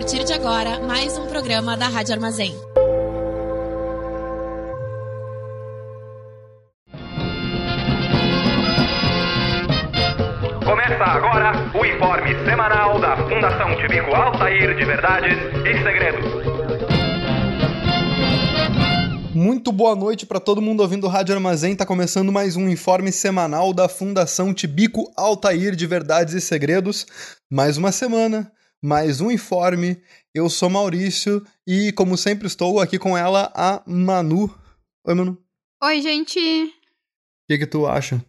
partir de agora mais um programa da Rádio Armazém. Começa agora o informe semanal da Fundação Tibico Altair de Verdades e Segredos. Muito boa noite para todo mundo ouvindo o Rádio Armazém. Tá começando mais um informe semanal da Fundação Tibico Altair de Verdades e Segredos. Mais uma semana, mais um informe. Eu sou Maurício e, como sempre, estou aqui com ela, a Manu. Oi, Manu. Oi, gente. O que, que tu acha?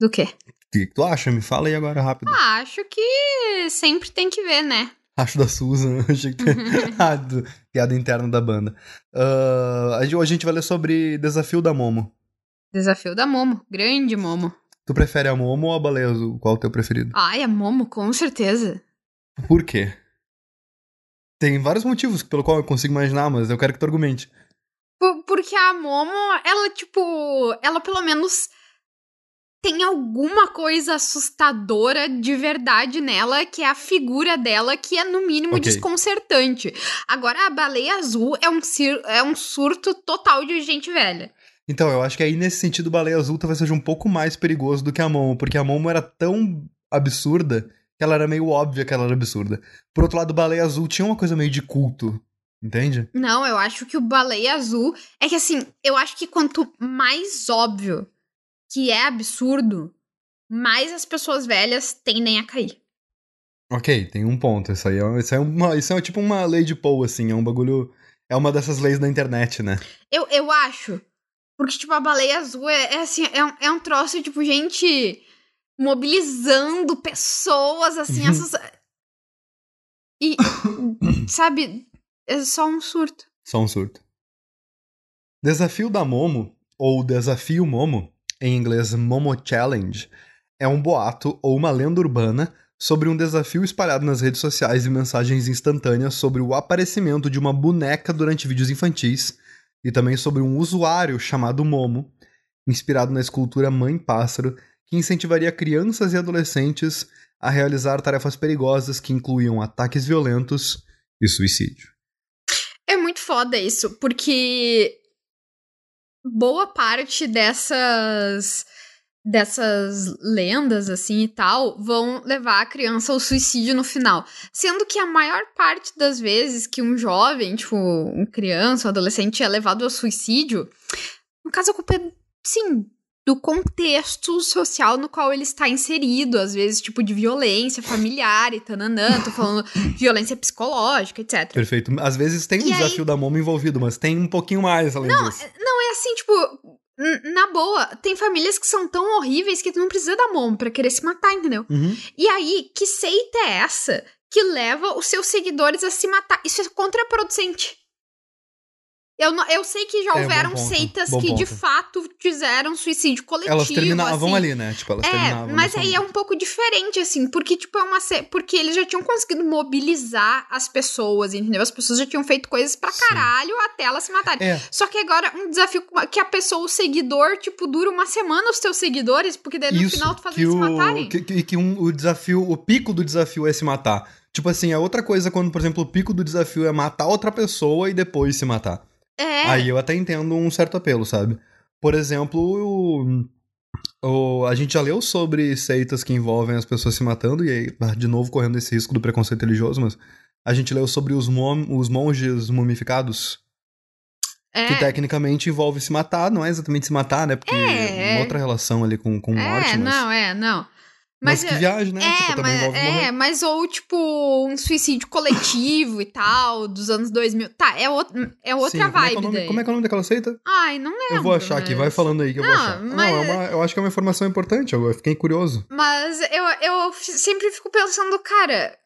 Do quê? O que, que tu acha? Me fala aí agora rápido. Ah, acho que sempre tem que ver, né? Acho da Susan. Achei que tem... ah, do... piada interna da banda. Uh, hoje a gente vai ler sobre Desafio da Momo. Desafio da Momo. Grande Momo. Tu prefere a Momo ou a Baleia Azul? Qual é o teu preferido? Ai, a Momo, com certeza. Por quê? Tem vários motivos pelo qual eu consigo imaginar, mas eu quero que tu argumente. Por, porque a Momo, ela, tipo, ela pelo menos tem alguma coisa assustadora de verdade nela, que é a figura dela, que é no mínimo okay. desconcertante. Agora, a baleia azul é um, é um surto total de gente velha. Então, eu acho que aí nesse sentido, baleia azul talvez seja um pouco mais perigoso do que a Momo, porque a Momo era tão absurda que ela era meio óbvia que ela era absurda. Por outro lado, baleia azul tinha uma coisa meio de culto. Entende? Não, eu acho que o baleia azul. É que assim, eu acho que quanto mais óbvio que é absurdo, mais as pessoas velhas tendem a cair. Ok, tem um ponto. Isso aí é, isso é, uma, isso é tipo uma lei de Poe, assim. É um bagulho. É uma dessas leis da internet, né? Eu, eu acho. Porque, tipo, a baleia azul é, é assim, é um, é um troço, tipo, gente mobilizando pessoas, assim, essas. E, sabe, é só um surto. Só um surto. Desafio da Momo, ou Desafio Momo, em inglês Momo Challenge, é um boato ou uma lenda urbana sobre um desafio espalhado nas redes sociais e mensagens instantâneas sobre o aparecimento de uma boneca durante vídeos infantis e também sobre um usuário chamado Momo, inspirado na escultura Mãe Pássaro, incentivaria crianças e adolescentes a realizar tarefas perigosas que incluíam ataques violentos e suicídio. É muito foda isso, porque boa parte dessas dessas lendas assim e tal vão levar a criança ao suicídio no final, sendo que a maior parte das vezes que um jovem, tipo, um criança, um adolescente é levado ao suicídio, no caso a culpa é sim do contexto social no qual ele está inserido, às vezes, tipo, de violência familiar e tananã, tô falando violência psicológica, etc. Perfeito. Às vezes tem um e desafio aí... da mama envolvido, mas tem um pouquinho mais além não, disso. Não, é assim, tipo, na boa, tem famílias que são tão horríveis que tu não precisa da mão para querer se matar, entendeu? Uhum. E aí, que seita é essa que leva os seus seguidores a se matar? Isso é contraproducente. Eu, não, eu sei que já é, houveram seitas que ponto. de fato fizeram suicídio coletivo. Elas terminavam assim. ali, né? Tipo, elas é, terminavam. Mas aí é um pouco diferente, assim, porque, tipo, é uma. Porque eles já tinham conseguido mobilizar as pessoas, entendeu? As pessoas já tinham feito coisas pra caralho Sim. até elas se matarem. É. Só que agora um desafio que a pessoa, o seguidor, tipo, dura uma semana os teus seguidores, porque daí no Isso, final tu faz eles o, se matarem. Que, que, que um, o desafio, o pico do desafio é se matar. Tipo assim, é outra coisa quando, por exemplo, o pico do desafio é matar outra pessoa e depois se matar. É. Aí eu até entendo um certo apelo, sabe? Por exemplo, o, o, a gente já leu sobre seitas que envolvem as pessoas se matando, e aí, de novo, correndo esse risco do preconceito religioso, mas a gente leu sobre os, mom, os monges mumificados. É. Que tecnicamente envolve se matar, não é exatamente se matar, né? Porque é uma outra relação ali com, com é, morte. É, mas... não, é, não. Mas, mas que viagem, né? É, tipo, mas, é mas ou tipo um suicídio coletivo e tal, dos anos 2000. Tá, é, outro, é outra Sim, vibe como é, é nome. Como é que é o nome daquela seita? Ai, não lembro. Eu vou achar mas... aqui, vai falando aí que eu não, vou achar. Mas... Não, é uma, eu acho que é uma informação importante, eu fiquei curioso. Mas eu, eu sempre fico pensando, cara,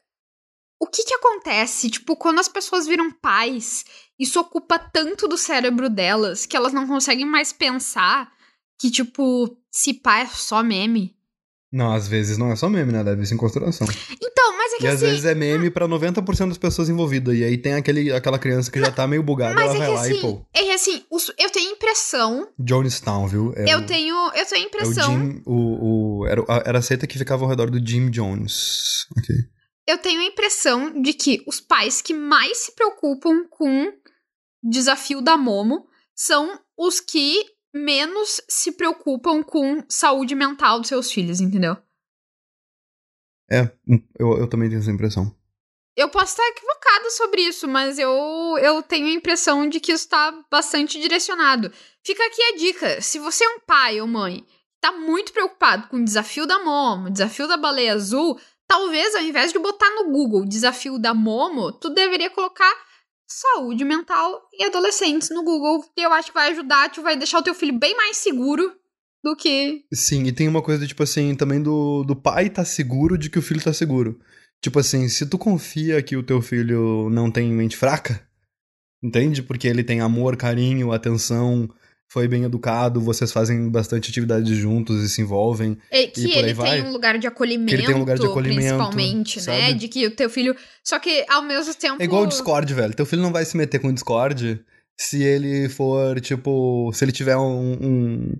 o que que acontece, tipo, quando as pessoas viram pais, isso ocupa tanto do cérebro delas que elas não conseguem mais pensar que, tipo, se pai é só meme. Não, às vezes não é só meme, né? Deve ser em consideração. Então, mas é que E assim, às vezes é meme pra 90% das pessoas envolvidas. E aí tem aquele, aquela criança que já tá meio bugada, mas ela é vai que lá assim, e pô. É que assim, eu tenho impressão. Jonestown, viu? É eu o, tenho. Eu tenho é o impressão. Jim. O, o, era, a- era a seita que ficava ao redor do Jim Jones. Ok. eu tenho a impressão de que os pais que mais se preocupam com desafio da Momo são os que menos se preocupam com saúde mental dos seus filhos, entendeu? É, eu, eu também tenho essa impressão. Eu posso estar equivocada sobre isso, mas eu, eu tenho a impressão de que isso está bastante direcionado. Fica aqui a dica: se você é um pai ou mãe tá muito preocupado com o desafio da Momo, desafio da baleia azul, talvez ao invés de botar no Google desafio da Momo, tu deveria colocar saúde mental e adolescentes no Google. E eu acho que vai ajudar, tu vai deixar o teu filho bem mais seguro do que. Sim, e tem uma coisa, tipo assim, também do, do pai tá seguro de que o filho tá seguro. Tipo assim, se tu confia que o teu filho não tem mente fraca, entende? Porque ele tem amor, carinho, atenção, foi bem educado, vocês fazem bastante atividades juntos e se envolvem. E que e por aí ele vai. tem um lugar de acolhimento, ele tem um lugar de acolhimento, principalmente, né? sabe? De que o teu filho. Só que ao mesmo tempo. É igual o Discord, velho. Teu filho não vai se meter com o Discord se ele for, tipo, se ele tiver um, um-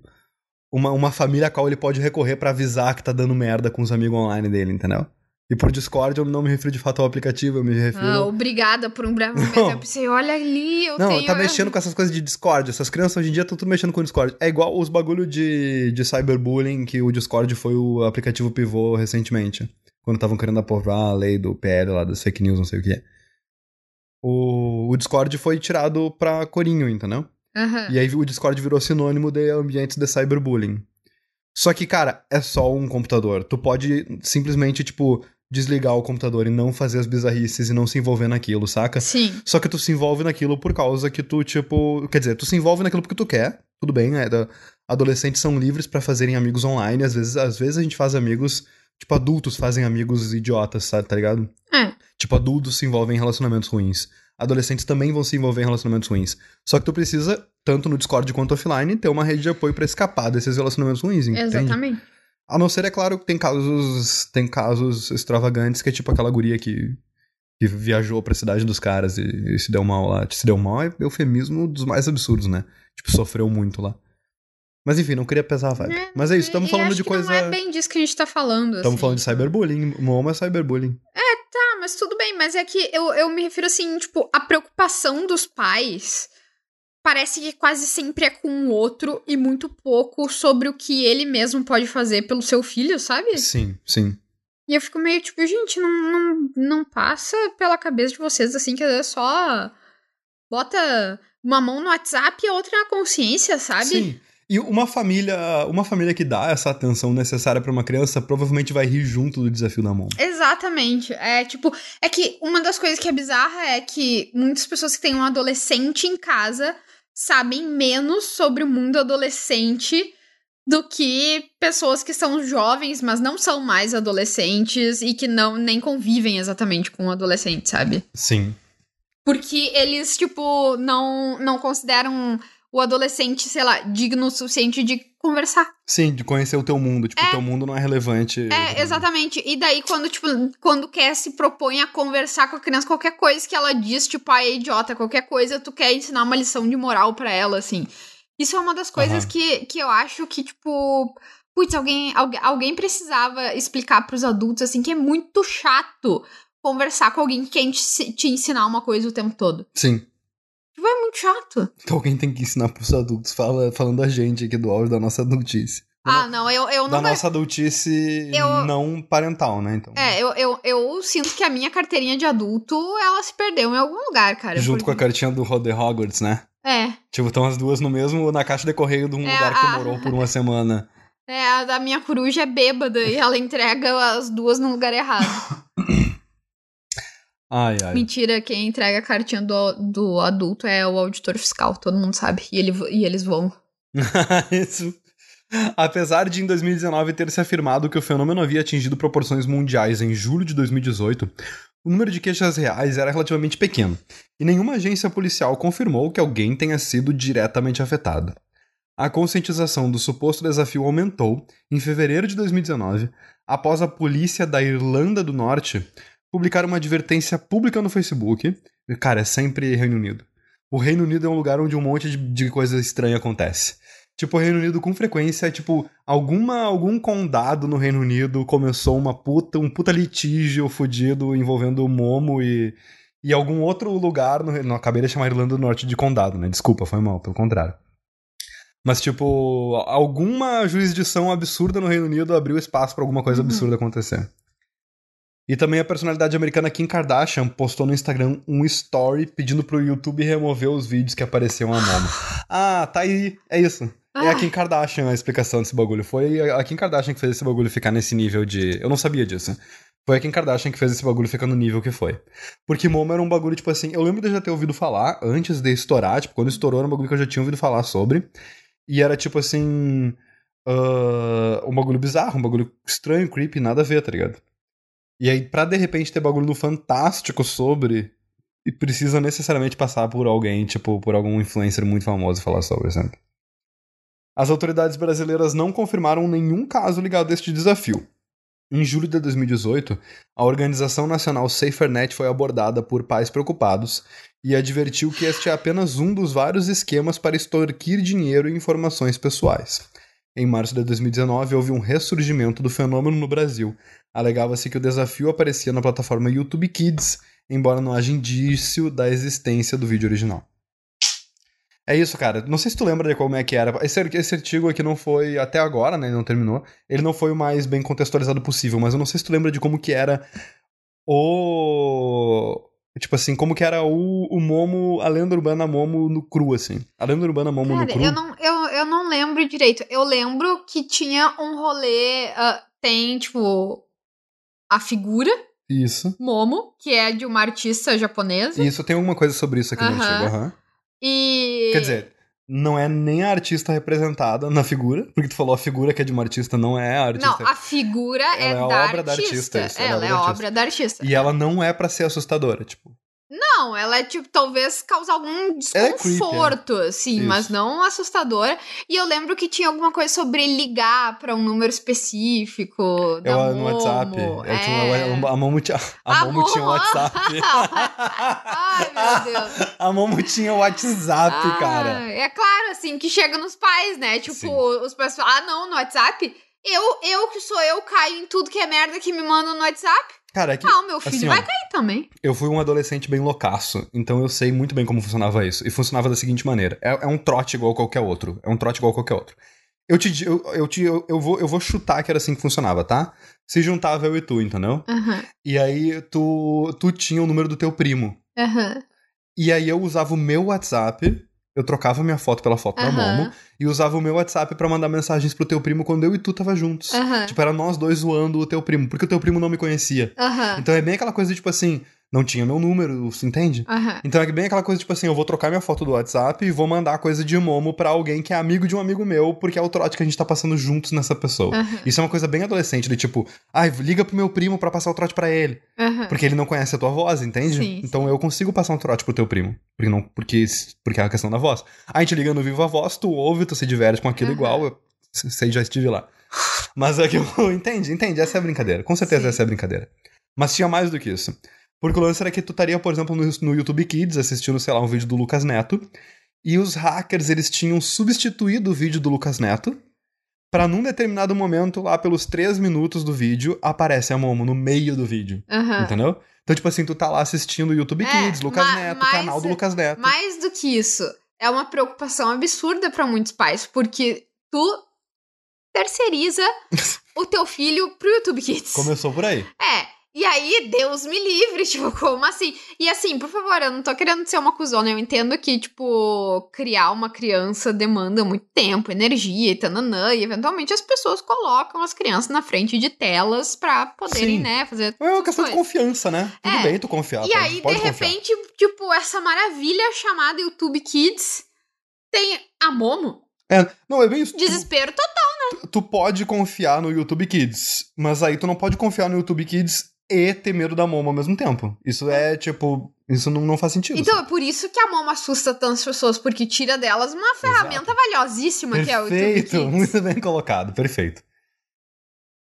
uma, uma família a qual ele pode recorrer pra avisar que tá dando merda com os amigos online dele, entendeu? E por Discord eu não me refiro de fato ao aplicativo, eu me refiro. Ah, obrigada por um breve momento. Não. Eu pensei, olha ali, eu Não, tenho. tá mexendo com essas coisas de Discord. Essas crianças hoje em dia estão tudo mexendo com o Discord. É igual os bagulho de, de cyberbullying que o Discord foi o aplicativo pivô recentemente. Quando estavam querendo aprovar a lei do PL lá, das fake news, não sei o que é. O, o Discord foi tirado pra corinho, entendeu? Aham. E aí o Discord virou sinônimo de ambientes de cyberbullying. Só que, cara, é só um computador. Tu pode simplesmente, tipo, desligar o computador e não fazer as bizarrices e não se envolver naquilo, saca? Sim. Só que tu se envolve naquilo por causa que tu, tipo. Quer dizer, tu se envolve naquilo porque tu quer. Tudo bem, é, da- adolescentes são livres pra fazerem amigos online. Às vezes, às vezes a gente faz amigos. Tipo, adultos fazem amigos idiotas, sabe, tá ligado? É. Tipo, adultos se envolvem em relacionamentos ruins. Adolescentes também vão se envolver em relacionamentos ruins. Só que tu precisa, tanto no Discord quanto offline, ter uma rede de apoio pra escapar desses relacionamentos ruins, entende? Exatamente. A não ser, é claro, que tem casos. Tem casos extravagantes que é tipo aquela guria que, que viajou pra cidade dos caras e, e se deu mal lá. Se deu mal é eufemismo dos mais absurdos, né? Tipo, sofreu muito lá. Mas enfim, não queria pesar a vibe. É, Mas é isso, estamos falando de coisa. Não é bem disso que a gente tá falando. Estamos assim. falando de cyberbullying. Momo é cyberbullying. Tá, mas tudo bem, mas é que eu, eu me refiro assim, tipo, a preocupação dos pais parece que quase sempre é com o outro e muito pouco sobre o que ele mesmo pode fazer pelo seu filho, sabe? Sim, sim. E eu fico meio tipo, gente, não, não, não passa pela cabeça de vocês assim que é só bota uma mão no WhatsApp e a outra na consciência, sabe? Sim. E uma família, uma família que dá essa atenção necessária pra uma criança provavelmente vai rir junto do desafio da mão. Exatamente. É tipo, é que uma das coisas que é bizarra é que muitas pessoas que têm um adolescente em casa sabem menos sobre o mundo adolescente do que pessoas que são jovens, mas não são mais adolescentes e que não nem convivem exatamente com o adolescente, sabe? Sim. Porque eles, tipo, não, não consideram o adolescente, sei lá, digno o suficiente de conversar. Sim, de conhecer o teu mundo. Tipo, o teu mundo não é relevante. É, exatamente. E daí, quando, tipo, quando quer se propõe a conversar com a criança, qualquer coisa que ela diz, tipo, ah, é idiota, qualquer coisa, tu quer ensinar uma lição de moral pra ela, assim. Isso é uma das coisas Aham. que, que eu acho que, tipo. Putz, alguém, alguém, precisava explicar pros adultos, assim, que é muito chato conversar com alguém que quer te ensinar uma coisa o tempo todo. Sim. É muito chato. Então alguém tem que ensinar pros adultos, fala, falando a gente aqui do áudio da nossa adultice. Da Ah, não, eu, eu da não. nossa adultice Eu- não parental, né? Então. É, eu, eu, eu sinto que a minha carteirinha de adulto, ela se perdeu em algum lugar, cara. Junto com a porque- cartinha do Rod- Hogwarts, né? É. Tipo, estão as duas no mesmo, na caixa de correio de um É, lugar que a- morou por uma semana. É, a da minha coruja é bêbada e ela entrega as duas no lugar errado. Ai, ai. Mentira, quem entrega a cartinha do, do adulto é o auditor fiscal, todo mundo sabe. E, ele, e eles vão. Isso. Apesar de em 2019 ter se afirmado que o fenômeno havia atingido proporções mundiais em julho de 2018, o número de queixas reais era relativamente pequeno, e nenhuma agência policial confirmou que alguém tenha sido diretamente afetado. A conscientização do suposto desafio aumentou em fevereiro de 2019, após a polícia da Irlanda do Norte publicar uma advertência pública no Facebook. Cara, é sempre Reino Unido. O Reino Unido é um lugar onde um monte de, de coisa estranha acontece. Tipo, o Reino Unido com frequência, tipo, alguma, algum condado no Reino Unido começou uma puta, um puta litígio fudido envolvendo o Momo e, e algum outro lugar no Não, acabei de chamar a Irlanda do Norte de condado, né? Desculpa, foi mal, pelo contrário. Mas, tipo, alguma jurisdição absurda no Reino Unido abriu espaço pra alguma coisa Uhum. absurda acontecer. E também a personalidade americana Kim Kardashian postou no Instagram um story pedindo pro YouTube remover os vídeos que apareciam a Momo. Ah, tá aí. É isso. É a Ah. Kim Kardashian a explicação desse bagulho. Foi a Kim Kardashian que fez esse bagulho ficar nesse nível de. Eu não sabia disso. Foi a Kim Kardashian que fez esse bagulho ficar no nível que foi. Porque Momo era um bagulho, tipo assim, eu lembro de eu já ter ouvido falar antes de estourar, tipo, quando estourou era um bagulho que eu já tinha ouvido falar sobre. E era tipo assim. ah, um bagulho bizarro, um bagulho estranho, creepy, nada a ver, tá ligado? E aí, pra de repente ter bagulho no Fantástico sobre. E precisa necessariamente passar por alguém, tipo, por algum influencer muito famoso falar sobre, sabe? As autoridades brasileiras não confirmaram nenhum caso ligado a este desafio. Em julho de 2018, a Organização Nacional SaferNet foi abordada por pais preocupados e advertiu que este é apenas um dos vários esquemas para extorquir dinheiro e informações pessoais. Em março de 2019, houve um ressurgimento do fenômeno no Brasil. Alegava-se que o desafio aparecia na plataforma YouTube Kids, embora não haja indício da existência do vídeo original. É isso, cara. Não sei se tu lembra de como é que era. Esse, esse artigo aqui não foi, até agora, né? Não terminou. Ele não foi o mais bem contextualizado possível, mas eu não sei se tu lembra de como que era o. Tipo assim, como que era o, o Momo, a lenda urbana Momo no cru, assim. A lenda urbana Momo no Cara, cru. eu não, eu, eu não lembro direito. Eu lembro que tinha um rolê. ah, tem, tipo, a figura Isso. Momo, que é de uma artista japonesa. Isso, tem alguma coisa sobre isso aqui no Aham. artigo. aham. E. Quer dizer, não é nem a artista representada na figura, porque tu falou a figura que é de uma artista, não é a artista. Não, a figura é, Ela é a da obra da artista. artista, isso, ela é da a artista. obra da artista. E ela não é pra ser assustadora, tipo. Não, ela é tipo, talvez causar algum Ela é creepy, desconforto, assim, Isso. mas não assustadora. E eu lembro que tinha alguma coisa sobre ligar pra um número específico da Eu, no Momo. WhatsApp. É. Eu tinha, a Momo tinha, a A Momo tinha Momo. WhatsApp. Ai, meu Deus. a Momo tinha WhatsApp, Ah, cara. É claro, assim, que chega nos pais, né? Tipo, Sim. os pais falam, ah, não, no WhatsApp. Eu, eu que sou eu, caio em tudo que é merda que me mandam no WhatsApp. Cara, é que Ah, o meu filho assim, ó. vai cair também. eu fui um adolescente bem loucaço, então eu sei muito bem como funcionava isso. E funcionava da seguinte maneira: é, é um trote igual qualquer outro. É um trote igual qualquer outro. Eu te, eu, eu, te, eu, eu vou, eu vou chutar que era assim que funcionava, tá? Se juntava eu e tu, entendeu? Aham, E aí tu, tu tinha o número do teu primo. aham, E aí eu usava o meu WhatsApp, eu trocava minha foto pela foto da Aham. Momo, e usava o meu WhatsApp pra mandar mensagens pro teu primo quando eu e tu tava juntos. aham, Tipo, era nós dois zoando o teu primo, porque o teu primo não me conhecia. aham, Então é bem aquela coisa de, tipo assim, não tinha meu número, você entende? aham. Então é bem aquela coisa, tipo assim, eu vou trocar minha foto do WhatsApp e vou mandar coisa de Momo pra alguém que é amigo de um amigo meu, porque é o trote que a gente tá passando juntos nessa pessoa. Aham, Isso é uma coisa bem adolescente, de tipo, ai, liga pro meu primo pra passar o trote pra ele. aham. Porque ele não conhece a tua voz, entende? Sim, então eu consigo passar um trote pro teu primo. Porque, não, porque, porque é a questão da voz. A gente liga no Viva Voz, tu ouve, tu se diverte com aquilo igual. Eu sei, já estive lá. Mas é que eu. Entende, entende? Essa é a brincadeira. Com certeza Sim. essa é a brincadeira. Mas tinha mais do que isso. Porque o lance era que tu estaria, por exemplo, no, no YouTube Kids assistindo, sei lá, um vídeo do Lucas Neto. E os hackers, eles tinham substituído o vídeo do Lucas Neto. Pra num determinado momento, lá pelos três minutos do vídeo, aparece a Momo no meio do vídeo. aham. Entendeu? Então, tipo assim, tu tá lá assistindo o YouTube É, Kids, Lucas Neto, mas- canal do Lucas Neto. Mais do que isso, é uma preocupação absurda pra muitos pais, porque tu terceiriza o teu filho pro YouTube Kids. Começou por aí. É. E aí, Deus me livre, tipo, como assim? E assim, por favor, eu não tô querendo ser uma cuzona, eu entendo que, tipo, criar uma criança demanda muito tempo, energia e tananã, e eventualmente as pessoas colocam as crianças na frente de telas pra poderem, Sim. né, fazer É uma questão de confiança, né? Tudo É. bem tu confiar. E pode- aí, de confiar. repente, tipo, essa maravilha chamada YouTube Kids tem a Momo. É, não, é bem isso. Tu, Desespero total. tu pode confiar no YouTube Kids, mas aí tu não pode confiar no YouTube Kids e ter medo da Momo ao mesmo tempo. Isso é, tipo... Isso não, não faz sentido. Então, é por isso que a Momo assusta tantas pessoas, porque tira delas uma ferramenta valiosíssima que é o Perfeito, muito bem colocado, perfeito.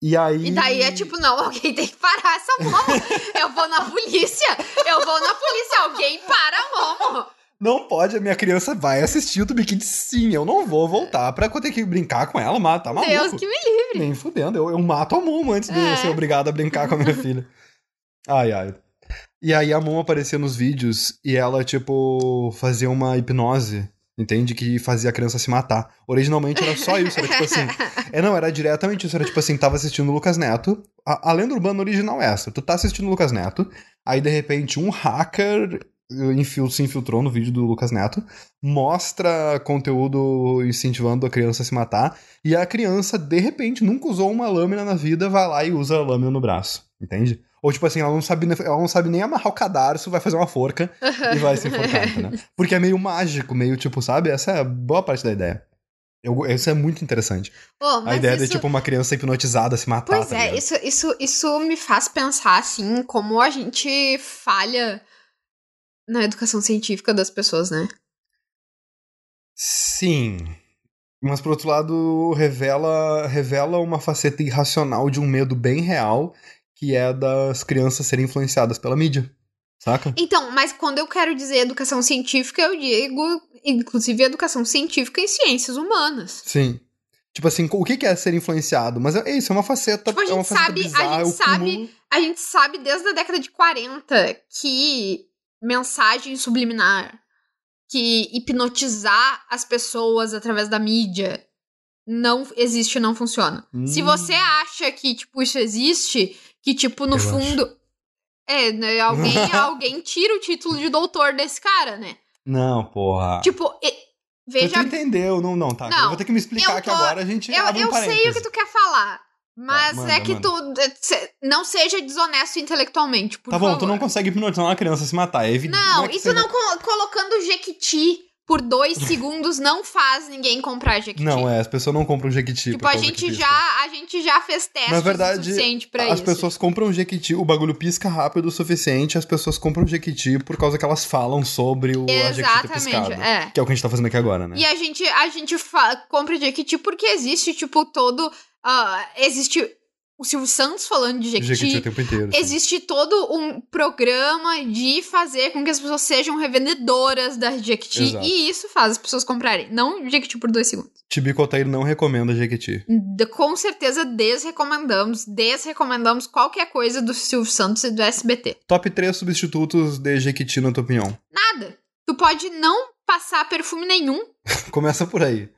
E aí... E daí é tipo, não, alguém tem que parar essa Momo. eu vou na polícia. Eu vou na polícia. Alguém para a Momo. Não pode, a minha criança vai assistir o Tubi Kids sim, eu não vou voltar pra ter que brincar com ela, mata, tá maluco. Deus que me livre. Nem fudendo, eu, eu mato a Momo antes de É. ser obrigado a brincar com a minha filha. Ai, ai. E aí a Momo aparecia nos vídeos e ela, tipo, fazia uma hipnose, entende? Que fazia a criança se matar. Originalmente era só isso, era tipo assim... É, não, era diretamente isso, era tipo assim, tava assistindo o Lucas Neto, a, a lenda urbana original é essa, tu tá assistindo o Lucas Neto, aí de repente um hacker infil- se infiltrou no vídeo do Lucas Neto, mostra conteúdo incentivando a criança a se matar, e a criança, de repente, nunca usou uma lâmina na vida, vai lá e usa a lâmina no braço, entende? Ou tipo assim, ela não sabe, ela não sabe nem amarrar o cadarço, vai fazer uma forca e vai se enforcar, né? Porque é meio mágico, meio tipo, sabe? Essa é a boa parte da ideia. Eu, isso é muito interessante. Ô, A ideia isso... de, tipo, uma criança hipnotizada se matar. Pois tá é, isso, isso, isso me faz pensar, assim, como a gente falha na educação científica das pessoas, né? Sim. Mas, por outro lado, revela, revela uma faceta irracional de um medo bem real, que é das crianças serem influenciadas pela mídia. Saca? Então, mas quando eu quero dizer educação científica, eu digo, inclusive, educação científica em ciências humanas. Sim. Tipo assim, o que é ser influenciado? Mas é isso, é uma faceta. Tipo, a é uma gente faceta sabe- a bizarra, gente é o sabe- cúmulo- A gente sabe desde a década de 40 que mensagem subliminar, que hipnotizar as pessoas através da mídia não existe, não funciona. Se Hum. você acha que, tipo, isso existe, que, tipo, no Eu fundo. É, né, alguém, alguém tira o título de doutor desse cara, né? Não, porra. Tipo, e- veja. Tu entendeu? Não, não, tá. Não, eu vou ter que me explicar eu que tô- agora a gente Eu, abre um eu sei o que tu quer falar. Mas manda, é que manda. tu se- não seja desonesto intelectualmente, por Tá bom, favor. tu não consegue hipnotizar uma criança a se matar, é evidente. Não, é que isso não co- colocando Jequiti por dois segundos não faz ninguém comprar Jequiti. Não, é, as pessoas não compram Jequiti. Tipo, a gente, já, a gente já fez testes Na verdade, o suficiente pra As isso. pessoas compram Jequiti, o bagulho pisca rápido o suficiente, as pessoas compram Jequiti por causa que elas falam sobre o Exatamente, piscado. é. Que é o que a gente tá fazendo aqui agora, né? E a gente, a gente compra Jequiti porque existe, tipo, todo... ah, existe o Silvio Santos falando de Jequiti o Jequiti. tempo inteiro. sim. Existe todo um programa de fazer com que as pessoas sejam revendedoras da Jequiti. Exato. E isso faz as pessoas comprarem. Não Jequiti por dois segundos. Tibico Altair não recomenda Jequiti. De- com certeza desrecomendamos, desrecomendamos qualquer coisa do Silvio Santos e do SBT. Top 3 substitutos de Jequiti, na tua opinião. Nada. Tu pode não passar perfume nenhum. Começa por aí.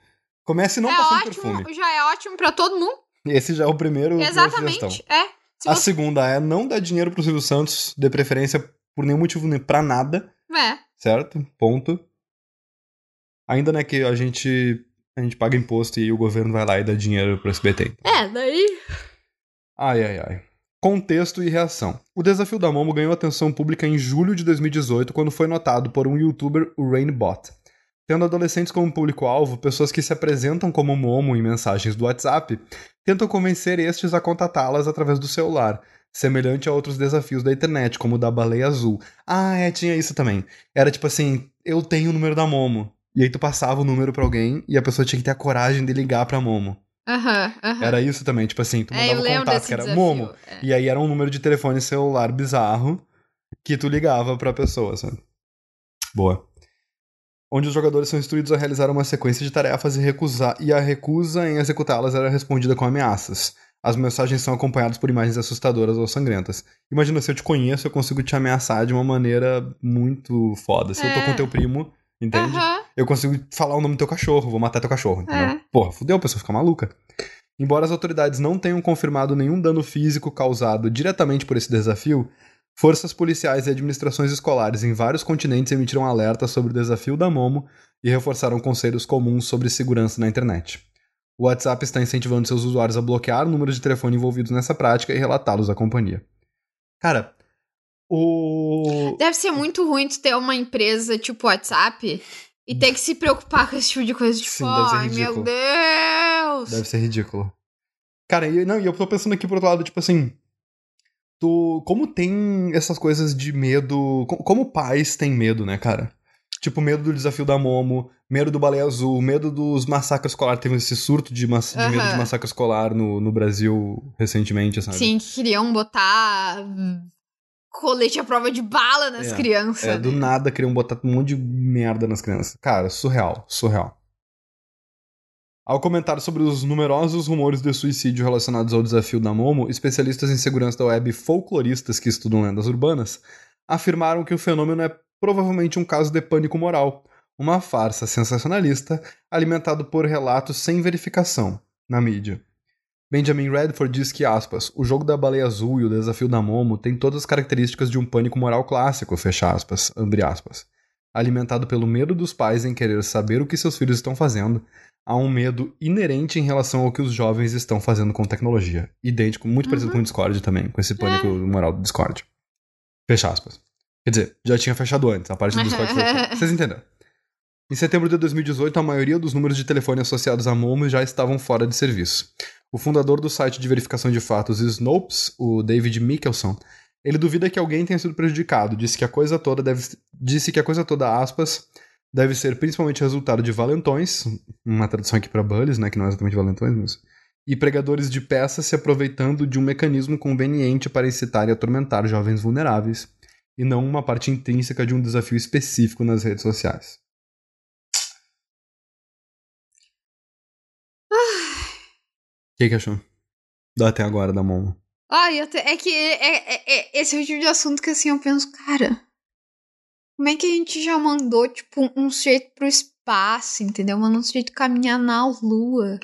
Comece não é passando ótimo, perfume. já é ótimo pra todo mundo. Esse já é o primeiro. Exatamente. É. Se A você... segunda é não dar dinheiro pro Silvio Santos, de preferência por nenhum motivo nem pra nada, É. certo? Ponto. Ainda né que a gente a gente paga imposto e o governo vai lá e dá dinheiro pro SBT. É, daí. Ai ai ai. Contexto e reação. O desafio da Momo ganhou atenção pública em julho de 2018, quando foi notado por um youtuber, o Rainbot. Tendo adolescentes como público-alvo, pessoas que se apresentam como Momo em mensagens do WhatsApp tentam convencer estes a contatá-las através do celular, semelhante a outros desafios da internet, como o da baleia azul. Ah, é, tinha isso também. Era tipo assim, eu tenho o número da Momo. E aí tu passava o número pra alguém e a pessoa tinha que ter a coragem de ligar pra Momo. Aham, aham. Era isso também, tipo assim, tu É, mandava lembro contato que era desafio. Momo. É. E aí era um número de telefone celular bizarro que tu ligava pra pessoa, sabe? Boa. Onde os jogadores são instruídos a realizar uma sequência de tarefas e recusar e a recusa em executá-las era respondida com ameaças. As mensagens são acompanhadas por imagens assustadoras ou sangrentas. Imagina, se eu te conheço, eu consigo te ameaçar de uma maneira muito foda. Se eu tô É. com teu primo, entende? Eu consigo falar o nome do teu cachorro, vou matar teu cachorro, entendeu? É. Porra, fudeu, a pessoa fica maluca. Embora as autoridades não tenham confirmado nenhum dano físico causado diretamente por esse desafio, forças policiais e administrações escolares em vários continentes emitiram alertas sobre o desafio da Momo e reforçaram conselhos comuns sobre segurança na internet. O WhatsApp está incentivando seus usuários a bloquear números de telefone envolvidos nessa prática e relatá-los à companhia. Cara, o. Deve ser muito ruim tu ter uma empresa tipo WhatsApp e ter que se preocupar com esse tipo de coisa. Tipo, Sim, ai, meu. Deus! Deve ser ridículo. Cara, e, não, e eu tô pensando aqui pro outro lado, tipo assim. Tu. Como tem essas coisas de medo. co- Como pais têm medo, né, cara? Tipo, medo do desafio da Momo, medo do baleia azul, medo dos massacres escolares. Teve esse surto de, mass... de medo de massacre escolar no, no Brasil recentemente, sabe? Sim, que queriam botar hum, colete à prova de bala nas É, crianças. É, do né? nada queriam botar um monte de merda nas crianças. Cara, surreal, surreal. Ao comentar sobre os numerosos rumores de suicídio relacionados ao desafio da Momo, especialistas em segurança da web e folcloristas que estudam lendas urbanas afirmaram que o fenômeno é provavelmente um caso de pânico moral, uma farsa sensacionalista alimentado por relatos sem verificação na mídia. Benjamin Redford diz que, aspas, o jogo da baleia azul e o desafio da Momo têm todas as características de um pânico moral clássico, fecha aspas, abre aspas. Alimentado pelo medo dos pais em querer saber o que seus filhos estão fazendo, há um medo inerente em relação ao que os jovens estão fazendo com tecnologia. Idêntico, muito parecido com o Discord também, com esse pânico moral do Discord. Fecha aspas. Quer dizer, já tinha fechado antes, a parte do Discord foi. Vocês entenderam? Em setembro de 2018, a maioria dos números de telefone associados à Momo já estavam fora de serviço. O fundador do site de verificação de fatos Snopes, o David Mickelson, ele duvida que alguém tenha sido prejudicado, disse que a coisa toda deve disse que a coisa toda aspas deve ser principalmente resultado de valentões, uma tradução aqui para bullies, né, que não é exatamente valentões, mas e pregadores de peças se aproveitando de um mecanismo conveniente para incitar e atormentar jovens vulneráveis, e não uma parte intrínseca de um desafio específico nas redes sociais. O que, que achou? Dá até agora da Momo. Ai, eu te- é que é, é- é- esse é o tipo de assunto que assim eu penso, cara. Como é que a gente já mandou, tipo, um sujeito pro espaço, entendeu? Mandou um sujeito caminhar na lua.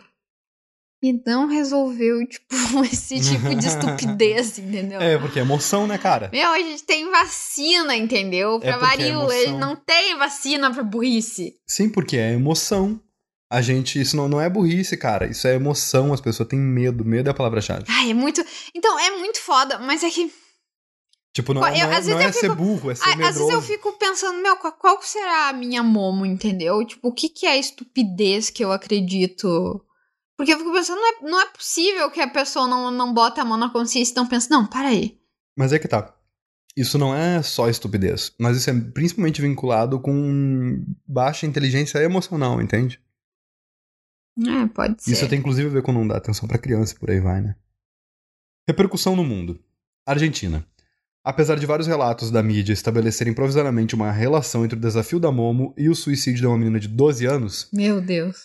E não resolveu, tipo, esse tipo de estupidez, entendeu? É, porque é emoção, né, cara? Meu, a gente tem vacina, entendeu? Pra É porque é varíola, emoção. ele não tem vacina pra burrice. Sim, porque é emoção. A gente, isso não, não é burrice, cara. Isso é emoção. As pessoas têm medo. Medo é a palavra-chave. Ai, é muito. Então, é muito foda, mas é que. Tipo, não, é- eu- não é, às vezes não é eu ser fico- burro, é ser medroso. Às vezes eu fico pensando, meu, qual, qual será a minha momo, entendeu? Tipo, o que, que é a estupidez que eu acredito? Porque eu fico pensando, não é, não é possível que a pessoa não, não bota a mão na consciência e não pensa, não, para aí. Mas é que tá. Isso não é só estupidez, mas isso é principalmente vinculado com baixa inteligência emocional, entende? É, pode ser. Isso tem inclusive a ver com não dar atenção pra criança por aí vai, né? Repercussão no mundo. Argentina. Apesar de vários relatos da mídia estabelecerem provisoriamente uma relação entre o desafio da Momo e o suicídio de uma menina de 12 anos, Meu Deus.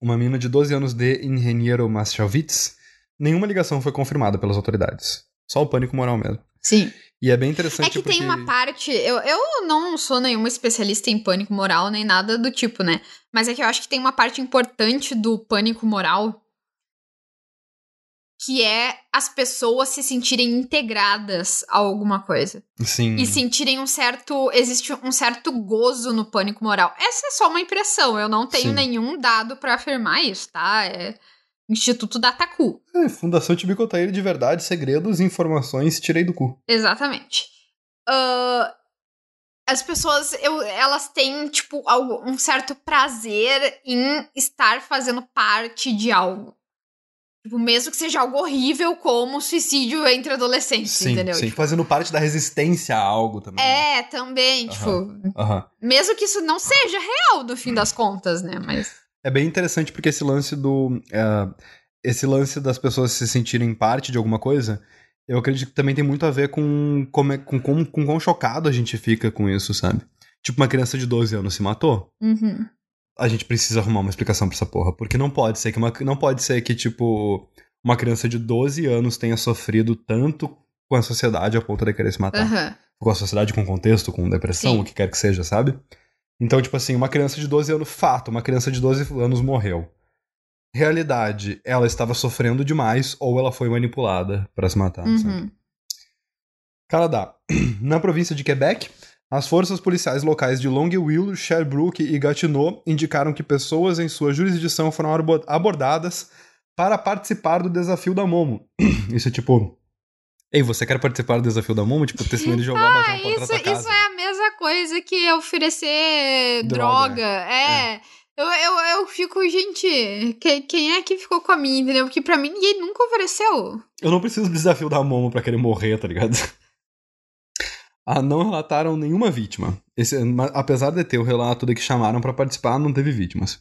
uma menina de 12 anos de Ingeniero Maschwitz, nenhuma ligação foi confirmada pelas autoridades. Só o pânico moral mesmo. Sim. E é bem É interessante que porque... tem uma parte. Eu, eu não sou nenhuma especialista em pânico moral, nem nada do tipo, né? Mas é que eu acho que tem uma parte importante do pânico moral que é as pessoas se sentirem integradas a alguma coisa. Sim. E sentirem um certo. Existe um certo gozo no pânico moral. Essa é só uma impressão. Eu não tenho Sim. nenhum dado pra afirmar isso, tá? É Instituto Datacu. É, Fundação Tibicotaíra de Verdade, Segredos e Informações, tirei do cu. Exatamente. Ahn, as pessoas, eu, elas têm, tipo, algo, um certo prazer em estar fazendo parte de algo. Tipo, mesmo que seja algo horrível, como suicídio entre adolescentes, Sim, entendeu? sim. Tipo, Fazendo parte da resistência a algo também. né? é, também, tipo, Aham. mesmo que isso não seja real no fim das contas, né? Mas. É bem interessante porque esse lance do. é, esse lance das pessoas se sentirem parte de alguma coisa, eu acredito que também tem muito a ver com como é- com, com, com quão chocado a gente fica com isso, sabe? Tipo, uma criança de 12 anos se matou. Uhum. A gente precisa arrumar uma explicação pra essa porra. Porque não pode ser que uma, não pode ser que, tipo, uma criança de 12 anos tenha sofrido tanto com a sociedade a ponto de querer se matar. Aham. com a sociedade, com contexto, com depressão, Sim. o que quer que seja, sabe? Então, tipo assim, uma criança de 12 anos, fato, uma criança de 12 anos morreu. Realidade, ela estava sofrendo demais ou ela foi manipulada pra se matar, sabe? Uhum. Canadá. Na província de Quebec, as forças policiais locais de Longueuil, Sherbrooke e Gatineau indicaram que pessoas em sua jurisdição foram abordadas para participar do desafio da Momo. Isso é tipo... Ei, você quer participar do desafio da Momo? Tipo, testemunha de Jeová bater uma porta na Isso, isso é a mesma coisa que oferecer Droga. droga. É. Eu, eu, eu fico, gente, que- quem é que ficou com a minha, entendeu? Porque pra mim ninguém nunca ofereceu. Eu não preciso do desafio da Momo pra querer morrer, tá ligado? Ah, não relataram nenhuma vítima. Esse- apesar de ter o relato de que chamaram pra participar, não teve vítimas.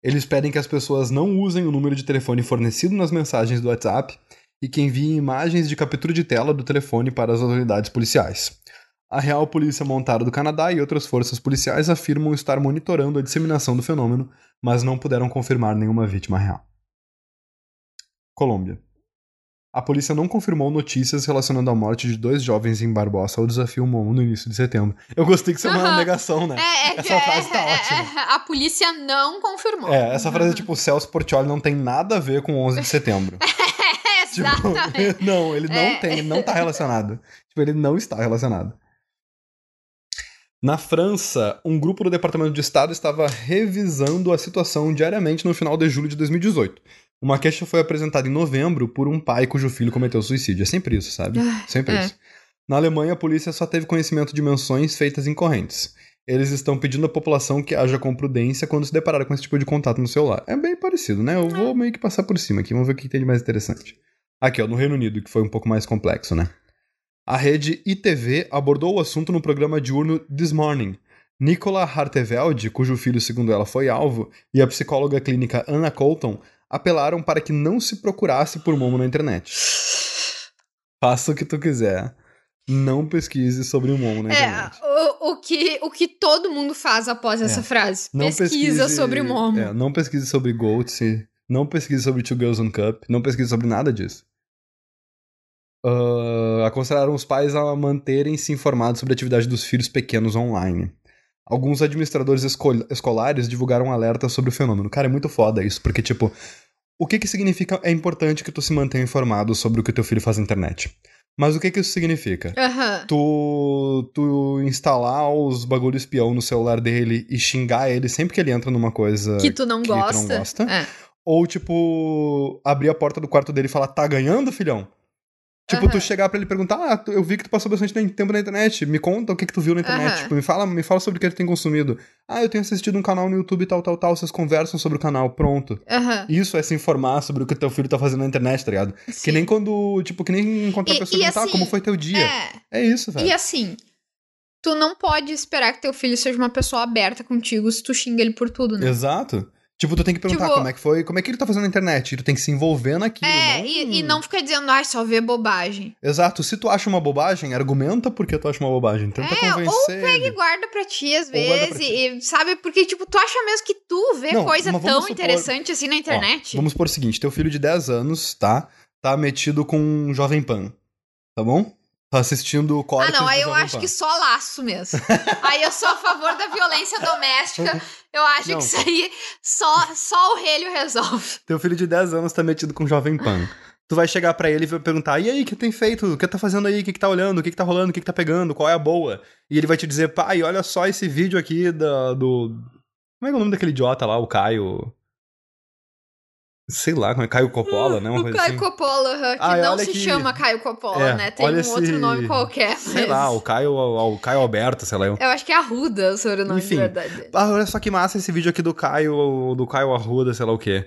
Eles pedem que as pessoas não usem o número de telefone fornecido nas mensagens do WhatsApp e que enviem imagens de captura de tela do telefone para as autoridades policiais. A Real Polícia Montada do Canadá e outras forças policiais afirmam estar monitorando a disseminação do fenômeno, mas não puderam confirmar nenhuma vítima real. Colômbia. A polícia não confirmou notícias relacionando a morte de dois jovens em Barbosa ao desafio Momo no início de setembro. Eu gostei que isso é uma negação, né? É, é, Essa é, frase tá é, ótima. é, a polícia não confirmou. É, essa frase é tipo, o Celso Portioli não tem nada a ver com 11 de setembro. Tipo, Exatamente. não, ele não É. tem, ele não tá relacionado. Tipo, ele não está relacionado. Na França, um grupo do Departamento de Estado estava revisando a situação diariamente no final de julho de 2018. Uma queixa foi apresentada em novembro por um pai cujo filho cometeu suicídio. É sempre isso, sabe? Sempre é. isso. Na Alemanha, a polícia só teve conhecimento de menções feitas incorrentes. Eles estão pedindo à população que haja com prudência quando se deparar com esse tipo de contato no celular. É bem parecido, né? Eu vou meio que passar por cima aqui, vamos ver o que tem de mais interessante. Aqui, ó, no Reino Unido, que foi um pouco mais complexo, né? A rede ITV abordou o assunto no programa diurno This Morning. Nicola Harteveld, cujo filho, segundo ela, foi alvo, e a psicóloga clínica Anna Colton apelaram para que não se procurasse por Momo na internet. Faça o que tu quiser. Não pesquise sobre o Momo na É, internet. o, o, que, o que todo mundo faz após essa É. frase. Não Pesquisa pesquise- sobre o Momo. É, não pesquise sobre Goat, não pesquise sobre Two Girls on Cup, não pesquise sobre nada disso. Ah, aconselharam os pais a manterem-se informados sobre a atividade dos filhos pequenos online. Alguns administradores escol- escolares divulgaram um alerta sobre o fenômeno. Cara, é muito foda isso, porque, tipo, o que que significa é importante que tu se mantenha informado sobre o que teu filho faz na internet. Mas o que que isso significa? Aham. tu, tu instalar os bagulho espião no celular dele e xingar ele sempre que ele entra numa coisa. Que tu não que tu não gosta. gosta. É. Ou, tipo, abrir a porta do quarto dele e falar, tá ganhando, filhão? Tipo, tu Aham. chegar pra ele e perguntar, ah, tu- eu vi que tu passou bastante tempo na internet, me conta o que que tu viu na internet, Aham. tipo, me fala, me fala sobre o que tu tem consumido. Ah, eu tenho assistido um canal no YouTube tal, tal, tal, vocês conversam sobre o canal, pronto. Aham. Isso é se informar sobre o que teu filho tá fazendo na internet, tá ligado? Que Sim. nem quando, tipo, que nem encontrar a pessoa e e perguntar, ah, assim, como foi teu dia? É. É isso, velho. E assim, tu não pode esperar que teu filho seja uma pessoa aberta contigo se tu xinga ele por tudo, né? Exato. Tipo, tu tem que perguntar Tipo- como é que foi, como é que ele tá fazendo na internet. Tu tem que se envolver naquilo. É, não... e, e não ficar dizendo, ai, só vê bobagem. Exato. Se tu acha uma bobagem, argumenta porque tu acha uma bobagem. Tenta É, ou convencer. pega e guarda pra ti às Ou vezes, ti. e, sabe? Porque, tipo, tu acha mesmo que tu vê Não, coisa tão supor- interessante assim na internet? Ó, vamos por o seguinte: teu filho de 10 anos, tá? Tá metido com um Jovem Pan. Tá bom? Tá assistindo Ah, cortes não, aí eu acho Pan. que só laço mesmo. aí eu sou a favor da violência doméstica. Eu acho Não. que isso aí só, só o relho resolve. Teu filho de 10 anos tá metido com Jovem Pan. Tu vai chegar pra ele e vai perguntar: e aí, o que tem feito? O que tá fazendo aí? O que, que tá olhando? O que, que tá rolando? O que, que tá pegando? Qual é a boa? E ele vai te dizer: pai, olha só esse vídeo aqui da, do. Como é que é o nome daquele idiota lá, o Caio? Sei lá, como é Caio Coppola, né? Uma o coisa Caio assim. Coppola, que Ah, não se que- chama Caio Coppola, É, né? Tem um esse- outro nome qualquer. Sei mas- lá, o Caio, o Caio Alberto, sei lá. Eu. Eu acho que é Arruda o sobrenome Enfim. de verdade dele. Ah, olha só que massa esse vídeo aqui do Caio, do Caio Arruda, sei lá o quê.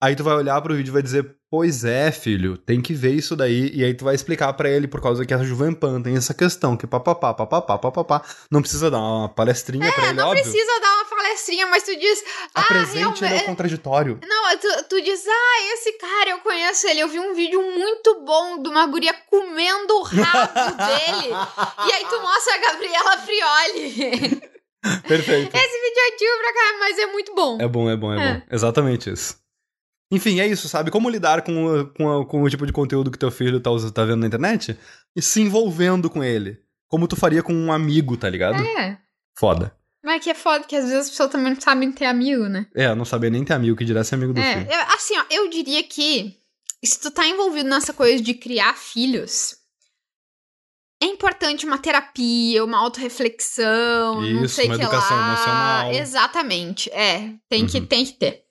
Aí tu vai olhar pro vídeo e vai dizer, pois é, filho, tem que ver isso daí. E aí tu vai explicar pra ele, por causa que a Jovem Pan tem essa questão, que papapá, papapá, papapá. Não precisa dar uma palestrinha pra É, ele, não óbvio. precisa dar uma palestrinha, mas tu diz. Ah, Apresente ele ao contraditório. Não, tu, tu diz, ah, esse cara, eu conheço ele. Eu vi um vídeo muito bom de uma guria comendo o rabo dele. E aí tu mostra a Gabriela Frioli. Perfeito. Esse vídeo é antigo pra cá, mas é muito bom. É bom, é bom, é, É. bom. Exatamente isso. Enfim, é isso, sabe? Como lidar com, o- com, com o tipo de conteúdo que teu filho tá, tá vendo na internet e se envolvendo com ele. Como tu faria com um amigo, tá ligado? É. Foda. Mas que é foda que às vezes as pessoas também não sabem ter amigo, né? É, não sabia nem ter amigo, que dirá ser amigo do É, filho. eu- assim, ó, eu diria que se tu tá envolvido nessa coisa de criar filhos, é importante uma terapia, uma autorreflexão, não Isso, sei uma que educação lá. emocional. Exatamente, é. Tem, que, Uhum. tem que ter.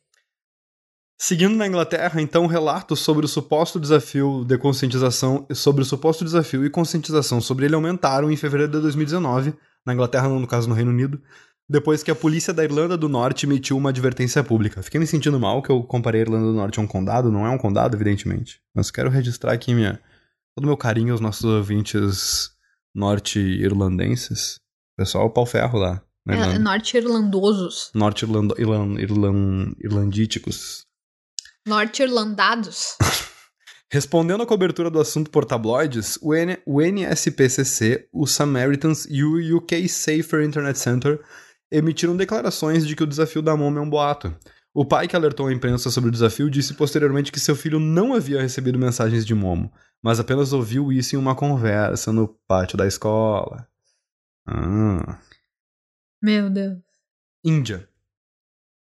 Seguindo na Inglaterra, então, relatos sobre o suposto desafio de conscientização, sobre o suposto desafio e conscientização sobre ele aumentaram em fevereiro de 2019, na Inglaterra, não, no caso no Reino Unido, depois que a polícia da Irlanda do Norte emitiu uma advertência pública. Fiquei me sentindo mal que eu comparei a Irlanda do Norte a um condado, não é um condado, evidentemente, mas quero registrar aqui minha, todo o meu carinho aos nossos ouvintes norte-irlandenses. Pessoal, pau ferro lá, É. Norte-irlandosos. Norte-irlandíticos. Norte-irlandados. Respondendo à cobertura do assunto por tabloides, o, N o NSPCC, o Samaritans e o UK Safer Internet Center emitiram declarações de que o desafio da Momo é um boato. O pai que alertou a imprensa sobre o desafio disse posteriormente que seu filho não havia recebido mensagens de Momo, mas apenas ouviu isso em uma conversa no pátio da escola. Ah. Meu Deus. Índia.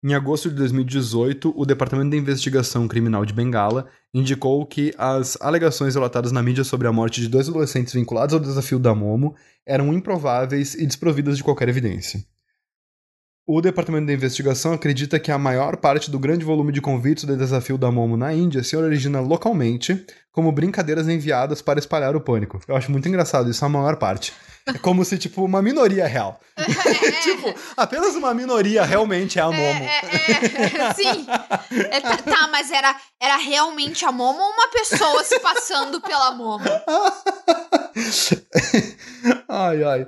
Em agosto de 2018, o Departamento de Investigação Criminal de Bengala indicou que as alegações relatadas na mídia sobre a morte de dois adolescentes vinculados ao desafio da Momo eram improváveis e desprovidas de qualquer evidência. O Departamento de Investigação acredita que a maior parte do grande volume de convites do desafio da Momo na Índia se origina localmente como brincadeiras enviadas para espalhar o pânico. Eu acho muito engraçado isso, a maior parte. É como se, tipo, uma minoria é real. tipo, apenas uma minoria realmente é a Momo. É, é, é, sim. É, tá, tá, mas era, era realmente a Momo ou uma pessoa se passando pela Momo? ai, ai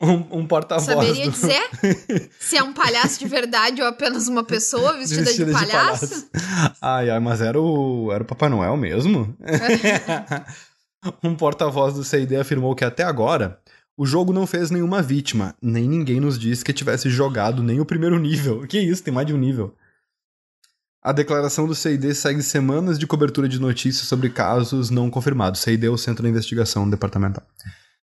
um, um porta-voz. Saberia do... dizer se é um palhaço de verdade ou apenas uma pessoa vestida, vestida de, palhaço? de, palhaço? Ai, ai, mas era o, era o Papai Noel mesmo? um porta-voz do CID afirmou que até agora o jogo não fez nenhuma vítima, nem ninguém nos disse que tivesse jogado nem o primeiro nível. Que isso, tem mais de um nível. A declaração do CID segue semanas de cobertura de notícias sobre casos não confirmados. CID é o Centro de Investigação Departamental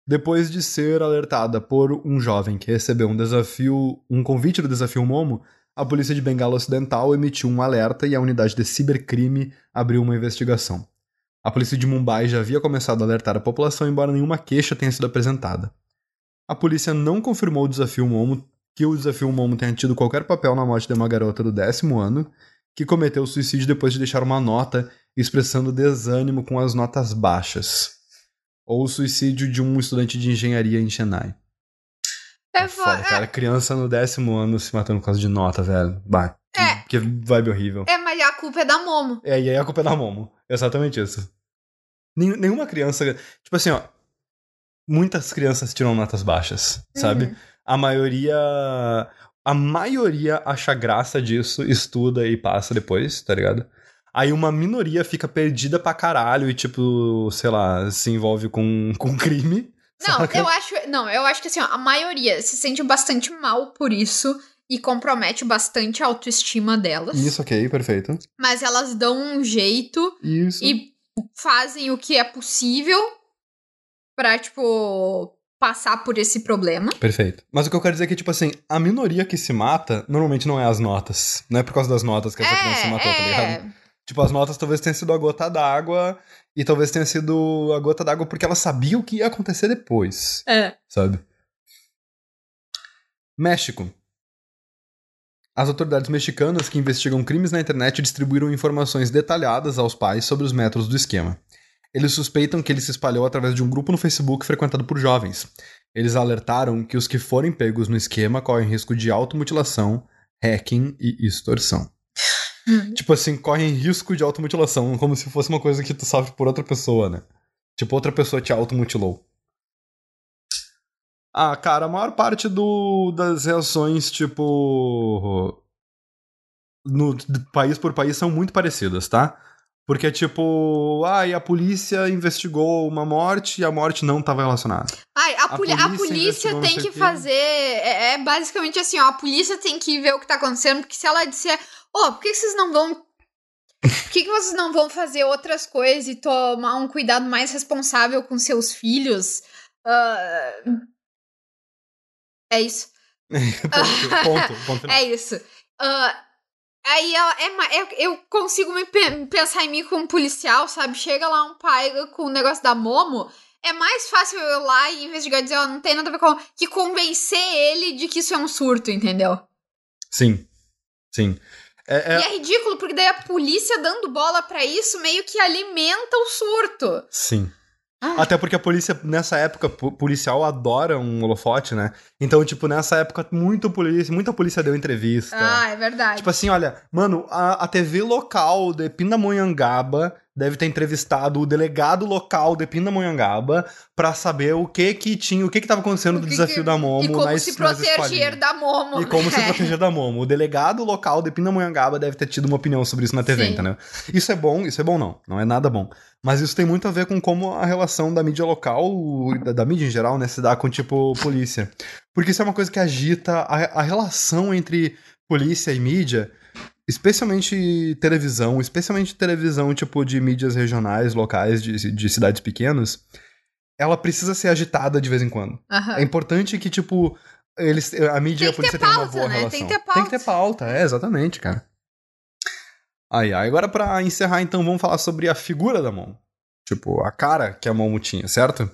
depois de ser alertada por um jovem que recebeu um desafio, um convite do desafio Momo, a polícia de Bengala Ocidental emitiu um alerta e a unidade de cibercrime abriu uma investigação. A polícia de Mumbai já havia começado a alertar a população, embora nenhuma queixa tenha sido apresentada. A polícia não confirmou o desafio Momo que o desafio Momo tenha tido qualquer papel na morte de uma garota do décimo ano, que cometeu suicídio depois de deixar uma nota expressando desânimo com as notas baixas ou o suicídio de um estudante de engenharia em Chennai. É, é foda, cara. Criança no décimo ano se matando por causa de nota, velho. Bah, é. Que, que vibe horrível. É, mas a culpa é da Momo. É, e aí a culpa é da Momo. Exatamente isso. Nenhuma criança. Tipo assim, ó. Muitas crianças tiram notas baixas, sabe? Uhum. A maioria. A maioria acha graça disso, estuda e passa depois, tá ligado? Aí uma minoria fica perdida pra caralho e, tipo, sei lá, se envolve com, com crime. Não, eu acho. Não, eu acho que assim, ó, a maioria se sente bastante mal por isso e compromete bastante a autoestima delas. Isso, ok, perfeito. Mas elas dão um jeito isso. e fazem o que é possível pra, tipo, passar por esse problema. Perfeito. Mas o que eu quero dizer é que, tipo assim, a minoria que se mata normalmente não é as notas. Não é por causa das notas que essa é, criança se matou, tá é... tá ligado? Tipo, as notas talvez tenham sido a gota d'água e talvez tenha sido a gota d'água porque ela sabia o que ia acontecer depois. É. Sabe? México. As autoridades mexicanas que investigam crimes na internet distribuíram informações detalhadas aos pais sobre os métodos do esquema. Eles suspeitam que ele se espalhou através de um grupo no Facebook frequentado por jovens. Eles alertaram que os que forem pegos no esquema correm risco de automutilação, hacking e extorsão. Uhum. tipo assim, correm risco de automutilação, como se fosse uma coisa que tu sofre por outra pessoa, né? Tipo, outra pessoa te automutilou. Ah, cara, a maior parte do, das reações, tipo. No, país por país são muito parecidas, tá? Porque é tipo, ai, ah, a polícia investigou uma morte e a morte não estava relacionada. Ai, a, a polícia, a polícia tem que fazer. É, é, basicamente assim, ó, a polícia tem que ver o que tá acontecendo, porque se ela disser, oh, por que vocês não vão. Por que, que vocês não vão fazer outras coisas e tomar um cuidado mais responsável com seus filhos? Uh... É isso. ponto, ponto, ponto é isso. Uh, aí ela é, é, eu consigo me pensar em mim como policial, sabe? Chega lá um pai com o negócio da Momo. É mais fácil eu ir lá e investigar e dizer, ó, oh, não tem nada a ver com. que convencer ele de que isso é um surto, entendeu? Sim. Sim. É, é... E é ridículo, porque daí a polícia dando bola para isso meio que alimenta o surto. Sim. Ah. Até porque a polícia, nessa época, policial adora um holofote, né? Então, tipo, nessa época, muito polícia, muita polícia deu entrevista. Ah, é verdade. Tipo assim, olha, mano, a, a TV local de Pindamonhangaba deve ter entrevistado o delegado local de Pindamonhangaba pra saber o que que tinha, o que que tava acontecendo do desafio que- da Momo E como nas, se proteger da Momo. E como se É. proteger da Momo. O delegado local de Pindamonhangaba deve ter tido uma opinião sobre isso na TV, Sim. entendeu? Isso é bom, isso é bom não, não é nada bom. Mas isso tem muito a ver com como a relação da mídia local, da, da mídia em geral, né, se dá com, tipo, polícia. Porque isso é uma coisa que agita a, a relação entre polícia e mídia, especialmente televisão, especialmente televisão, tipo, de mídias regionais, locais, de, de cidades pequenas, ela precisa ser agitada de vez em quando. Aham. É importante que, tipo, eles, a mídia e a Tem que ter polícia tenham uma pauta, boa né? relação. Tem que ter Tem que ter pauta, é, exatamente, cara. Ai, ai. Agora, pra encerrar, então, vamos falar sobre a figura da Momo. Tipo, a cara que a Momo tinha, certo?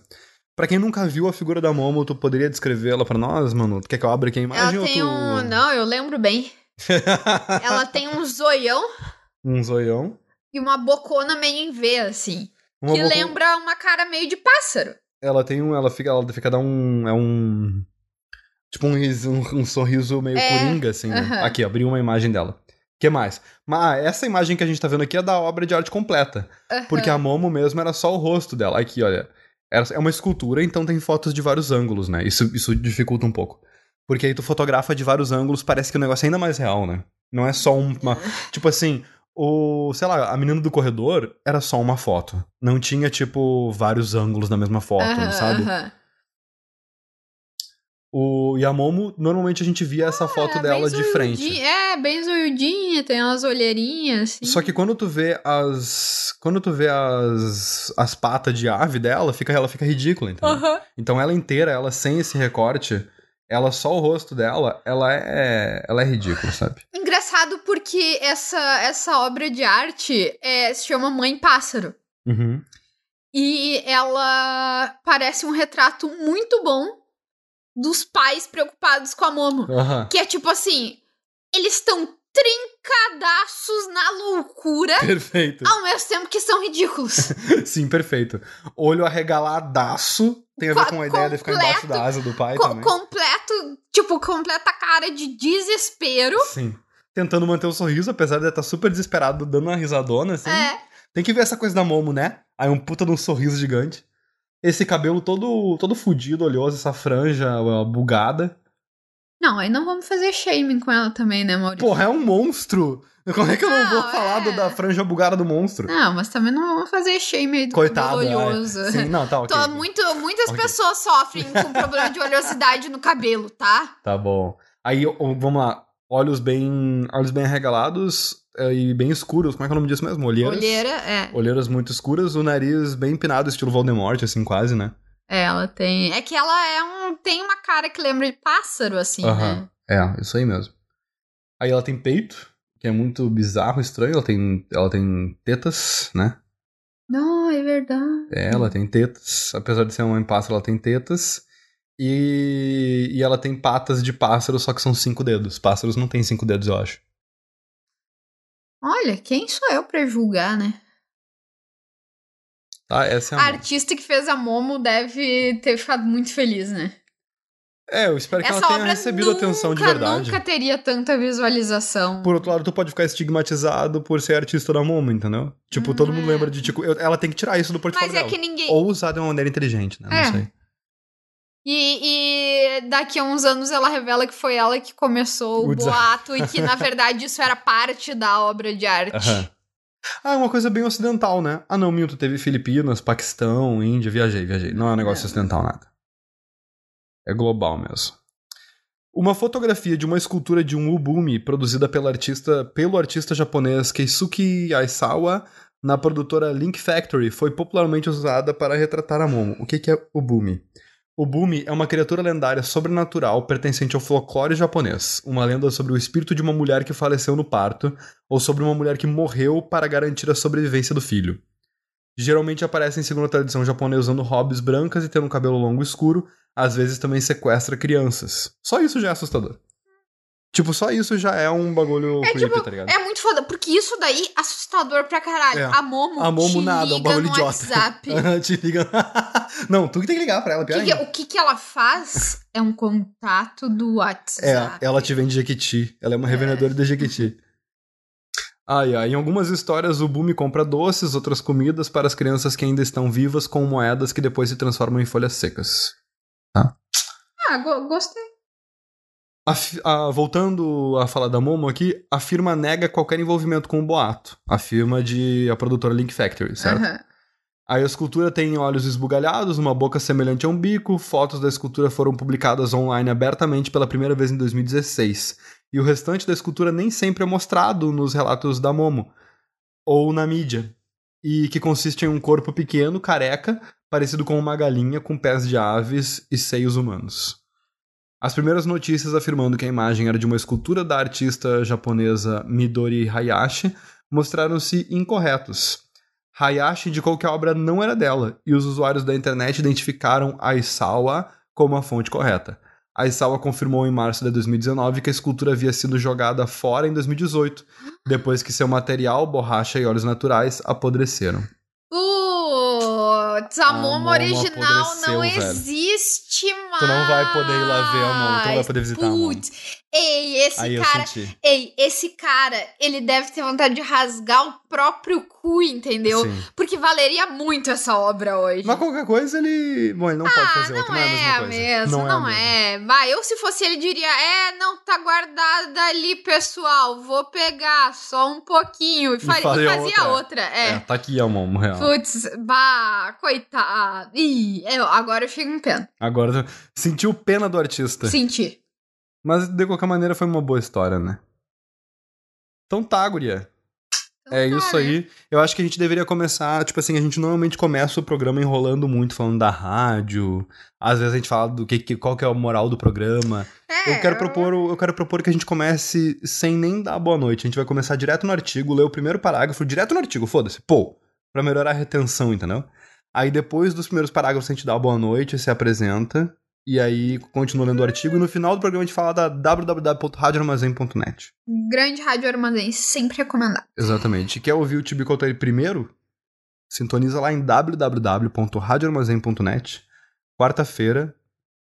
Pra quem nunca viu a figura da Momo, tu poderia descrevê-la pra nós, mano? Tu quer que eu abra aqui a imagem Ela tem tu... um. Não, eu lembro bem. Ela tem um zoião um zoião. e uma bocona meio em V, assim. Uma que boca- lembra uma cara meio de pássaro. Ela tem um... Ela fica, ela fica dar um... É um... Tipo um, um, um sorriso meio É, coringa, assim, né? Aqui, abri uma imagem dela. O que mais? Mas essa imagem que a gente tá vendo aqui é da obra de arte completa. Porque a Momo mesmo era só o rosto dela. Aqui, olha. É uma escultura, então tem fotos de vários ângulos, né? Isso, isso dificulta um pouco. Porque aí tu fotografa de vários ângulos, parece que o negócio é ainda mais real, né? Não é só um- uma. Tipo assim, o. Sei lá, a menina do corredor era só uma foto. Não tinha, tipo, vários ângulos na mesma foto, Aham, sabe? aham. O, e a Momo, normalmente a gente via essa foto É, dela de frente. É, bem zoiudinha, tem umas olheirinhas, assim. Só que quando tu vê as. Quando tu vê as. as patas de ave dela, fica, ela fica ridícula, entendeu? Aham. Então ela inteira, ela sem esse recorte, ela só o rosto dela, ela é. Ela é ridícula, sabe? Engraçado porque essa, essa obra de arte é, se chama Mãe Pássaro. Uhum. E ela parece um retrato muito bom dos pais preocupados com a Momo. Aham. Que é tipo assim, eles estão trincadaços na loucura, Perfeito. ao mesmo tempo que são ridículos. Sim, perfeito. Olho arregaladaço. Tem a ver Co- com a ideia de ficar embaixo completo. da asa do pai Co- também. completo, tipo, completa cara de desespero. Sim. Tentando manter o sorriso, apesar de estar super desesperado, dando uma risadona, assim. É, Tem que ver essa coisa da Momo, né? Aí um puta de um sorriso gigante. Esse cabelo todo, todo fudido, oleoso, essa franja bugada. Não, aí não vamos fazer shaming com ela também, né, Maurício? Porra, é um monstro! Como é que eu não, vou Não, falar do- é. da franja bugada do monstro? Não, mas também não vamos fazer shaming do Coitado, cabelo é. oleoso. Sim, não, tá ok. Tô muito, muitas Ok. pessoas sofrem com problema de oleosidade no cabelo, tá? Tá bom. Aí, vamos lá. Olhos bem, olhos bem arregalados eh, e bem escuros. Como é que é o nome disso mesmo? Olheiras? Olheira, é. Olheiras muito escuras, o nariz bem empinado, estilo Voldemort, assim, quase, né? É, ela tem. É que ela é um. Tem uma cara que lembra de pássaro, assim, né? É, isso aí mesmo. Aí ela tem peito, que é muito bizarro, estranho. Ela tem, ela tem tetas, né? Não, é verdade. É, ela tem tetas. Apesar de ser uma mãe pássaro, ela tem tetas. E, e ela tem patas de pássaro, só que são cinco dedos. Pássaros não têm cinco dedos, eu acho. Olha, quem sou eu pra julgar, né? Tá, essa é A a. artista que fez a Momo deve ter ficado muito feliz, né? É, eu espero que Essa ela tenha recebido nunca, atenção de verdade. nunca teria tanta visualização. Por outro lado, tu pode ficar estigmatizado por ser artista da Momo, entendeu? Tipo, todo mundo lembra de, tipo, eu- ela tem que tirar isso do portfólio Mas é dela. que ninguém. Ou usar de uma maneira inteligente, né? Não É. sei. E, e daqui a uns anos ela revela que foi ela que começou o, O boato e que, na verdade, isso era parte da obra de arte. Aham. Ah, é uma coisa bem ocidental, né? Ah, não, Milton, teve Filipinas, Paquistão, Índia, viajei, viajei. Não é um negócio É. ocidental nada. É global mesmo. Uma fotografia de uma escultura de um ubumi produzida pela artista, pelo artista japonês Keisuke Aisawa na produtora Link Factory foi popularmente usada para retratar a Momo. O que que é ubumi? Ubumi é uma criatura lendária sobrenatural pertencente ao folclore japonês, uma lenda sobre o espírito de uma mulher que faleceu no parto ou sobre uma mulher que morreu para garantir a sobrevivência do filho. Geralmente aparecem segundo a tradição japonesa usando hobbies brancas e tendo um cabelo longo escuro, às vezes também sequestra crianças. Só isso já é assustador. Tipo, só isso já é um bagulho É, creepy, tipo, tá ligado? É muito foda, porque isso daí é assustador pra caralho. É. A Momo, A Momo te nada, é um liga bagulho no idiota. WhatsApp. Te liga. Não, tu que tem que ligar pra ela, O pior que, o que, que ela faz é um contato do WhatsApp. É, ela te vende Jequiti. Ela é uma revendedora de Jequiti. Ai, ai. Em algumas histórias, o Bumi compra doces, outras comidas para as crianças que ainda estão vivas com moedas que depois se transformam em folhas secas. Ah, go gostei. A a- voltando a falar da Momo aqui, a firma nega qualquer envolvimento com o boato. A firma de a produtora Link Factory, certo? Aham. A escultura tem olhos esbugalhados, uma boca semelhante a um bico. Fotos da escultura foram publicadas online abertamente pela primeira vez em 2016. E o restante da escultura nem sempre é mostrado nos relatos da Momo ou na mídia. E que consiste em um corpo pequeno, careca, parecido com uma galinha com pés de aves e seios humanos. As primeiras notícias afirmando que a imagem era de uma escultura da artista japonesa Midori Hayashi mostraram-se incorretos. Hayashi indicou que a obra não era dela, e os usuários da internet identificaram Aisawa como a fonte correta. Aisawa confirmou em março de 2019 que a escultura havia sido jogada fora em 2018, depois que seu material, borracha e óleos naturais apodreceram. A Momo original não velho. existe mais. Tu não vai poder ir lá ver a Momo, tu não vai poder visitar a Momo. Putz, ei, esse Aí cara... Ei, esse cara, ele deve ter vontade de rasgar o próprio cu, entendeu? Sim. Porque valeria muito essa obra hoje. Mas qualquer coisa ele. Bom, ele não pode fazer não outra, não é a é mesma a coisa. mesma, não, não, é. a mesma. é. Vai, eu se fosse ele diria, é, não tá guardada ali, pessoal, vou pegar só um pouquinho. E, e faria fazia outra. outra, É. é. tá aqui a Momo, real. Putz, bah, coitado. Ih, eu, agora eu fico em pena. Agora sentiu pena do artista. Senti. Mas de qualquer maneira foi uma boa história, né? Então tá, guria. Então É tá, isso né? aí. Eu acho que a gente deveria começar, tipo assim, a gente normalmente começa o programa enrolando muito, falando da rádio. Às vezes a gente fala do que, que qual que é a moral do programa. É, Eu quero propor, o- eu quero propor que a gente comece sem nem dar boa noite. A gente vai começar direto no artigo, ler o primeiro parágrafo, direto no artigo, foda-se. Pô, pra melhorar a retenção, entendeu? Aí depois dos primeiros parágrafos a gente dá a boa noite, se apresenta. E aí continua lendo o artigo. E no final do programa a gente fala da www.radioarmazém.net. Grande Rádio Armazém, sempre recomendado. Exatamente. Quer ouvir o Tibico Altair primeiro? Sintoniza lá em www.radioarmazém.net. Quarta-feira,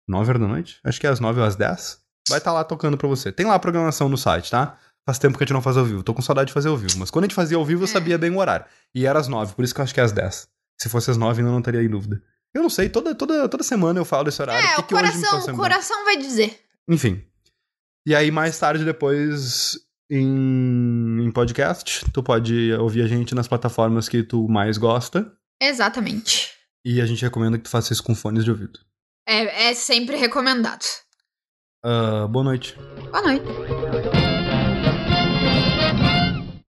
9 horas da noite? Acho que é às 9 ou às 10. Vai estar lá tocando pra você. Tem lá a programação no site, tá? Faz tempo que a gente não faz ao vivo. Tô com saudade de fazer ao vivo. Mas quando a gente fazia ao vivo, eu sabia bem o horário. E era às 9, por isso que eu acho que é às 10. Se fosse às 9, ainda não estaria em dúvida. Eu não sei, toda, toda, toda semana eu falo esse horário. É, Por o que que coração, o coração vai dizer. Enfim. E aí, mais tarde, depois, em, em podcast, tu pode ouvir a gente nas plataformas que tu mais gosta. Exatamente. E a gente recomenda que tu faça isso com fones de ouvido. É, é sempre recomendado. Ah, boa noite. Boa noite.